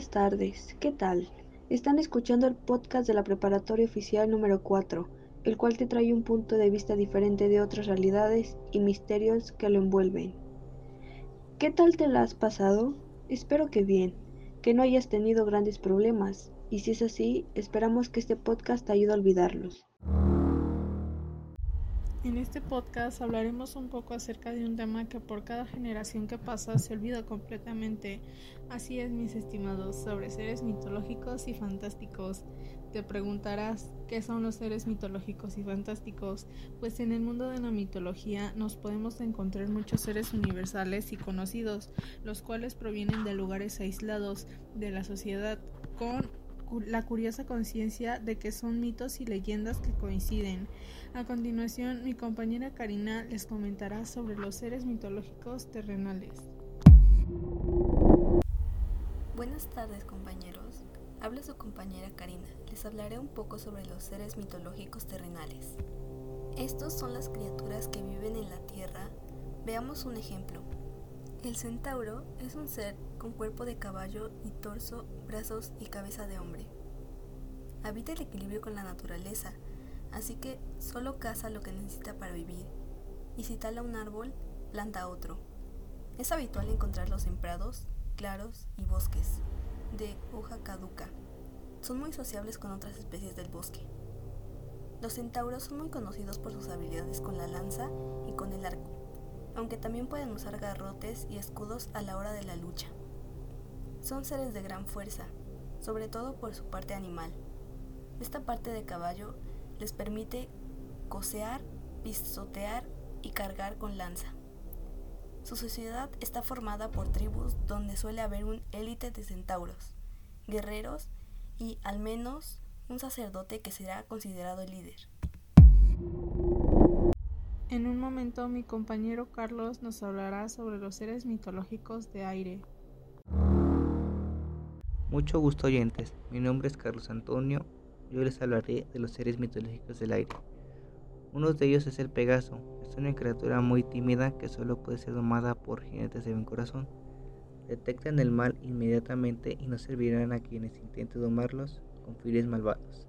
Buenas tardes, ¿qué tal? Están escuchando el podcast de la Preparatoria Oficial número 4, el cual te trae un punto de vista diferente de otras realidades y misterios que lo envuelven. ¿Qué tal te la has pasado? Espero que bien, que no hayas tenido grandes problemas, y si es así, esperamos que este podcast te ayude a olvidarlos. En este podcast hablaremos un poco acerca de un tema que por cada generación que pasa se olvida completamente. Así es, mis estimados, sobre seres mitológicos y fantásticos. Te preguntarás, ¿qué son los seres mitológicos y fantásticos? Pues en el mundo de la mitología nos podemos encontrar muchos seres universales y conocidos, los cuales provienen de lugares aislados de la sociedad, con la curiosa conciencia de que son mitos y leyendas que coinciden. A continuación, mi compañera Karina les comentará sobre los seres mitológicos terrenales. Buenas tardes compañeros, habla su compañera Karina. Les hablaré un poco sobre los seres mitológicos terrenales. Estos son las criaturas que viven en la Tierra. Veamos un ejemplo. El centauro es un ser con cuerpo de caballo y torso, brazos y cabeza de hombre. Habita el equilibrio con la naturaleza, así que solo caza lo que necesita para vivir, y si tala un árbol, planta otro. Es habitual encontrarlos en prados, claros y bosques, de hoja caduca. Son muy sociables con otras especies del bosque. Los centauros son muy conocidos por sus habilidades con la lanza y con el arco aunque también pueden usar garrotes y escudos a la hora de la lucha. Son seres de gran fuerza, sobre todo por su parte animal. Esta parte de caballo les permite cosear, pisotear y cargar con lanza. Su sociedad está formada por tribus donde suele haber un élite de centauros, guerreros y al menos un sacerdote que será considerado el líder. En un momento mi compañero Carlos nos hablará sobre los seres mitológicos de aire. Mucho gusto oyentes, mi nombre es Carlos Antonio, yo les hablaré de los seres mitológicos del aire. Uno de ellos es el Pegaso, es una criatura muy tímida que solo puede ser domada por jinetes de buen corazón. Detectan el mal inmediatamente y no servirán a quienes intenten domarlos con fines malvados.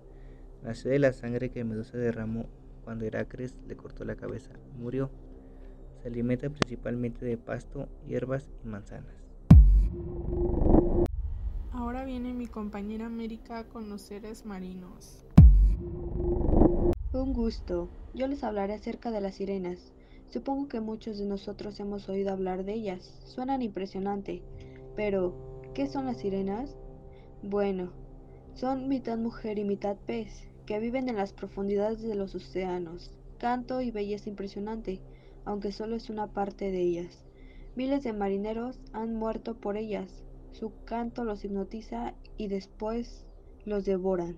Nació de la sangre que Medusa derramó cuando Heracles le cortó la cabeza murió. Se alimenta principalmente de pasto, hierbas y manzanas. Ahora viene mi compañera América con los seres marinos. Un gusto. Yo les hablaré acerca de las sirenas. Supongo que muchos de nosotros hemos oído hablar de ellas. Suenan impresionante. Pero, ¿qué son las sirenas? Bueno, son mitad mujer y mitad pez que viven en las profundidades de los océanos. Canto y belleza impresionante, aunque solo es una parte de ellas. Miles de marineros han muerto por ellas. Su canto los hipnotiza y después los devoran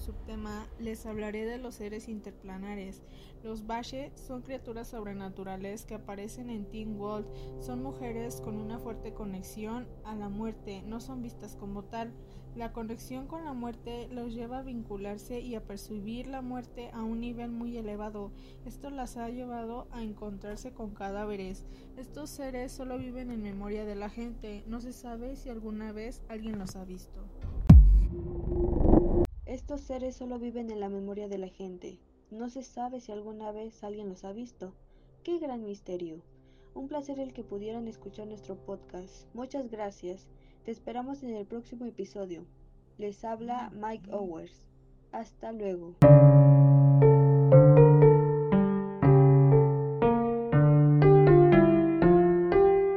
subtema les hablaré de los seres interplanares. Los Bashe son criaturas sobrenaturales que aparecen en Teen World. Son mujeres con una fuerte conexión a la muerte, no son vistas como tal. La conexión con la muerte los lleva a vincularse y a percibir la muerte a un nivel muy elevado. Esto las ha llevado a encontrarse con cadáveres. Estos seres solo viven en memoria de la gente. No se sabe si alguna vez alguien los ha visto. Estos seres solo viven en la memoria de la gente. No se sabe si alguna vez alguien los ha visto. ¡Qué gran misterio! Un placer el que pudieran escuchar nuestro podcast. Muchas gracias. Te esperamos en el próximo episodio. Les habla Mike Owers. Hasta luego.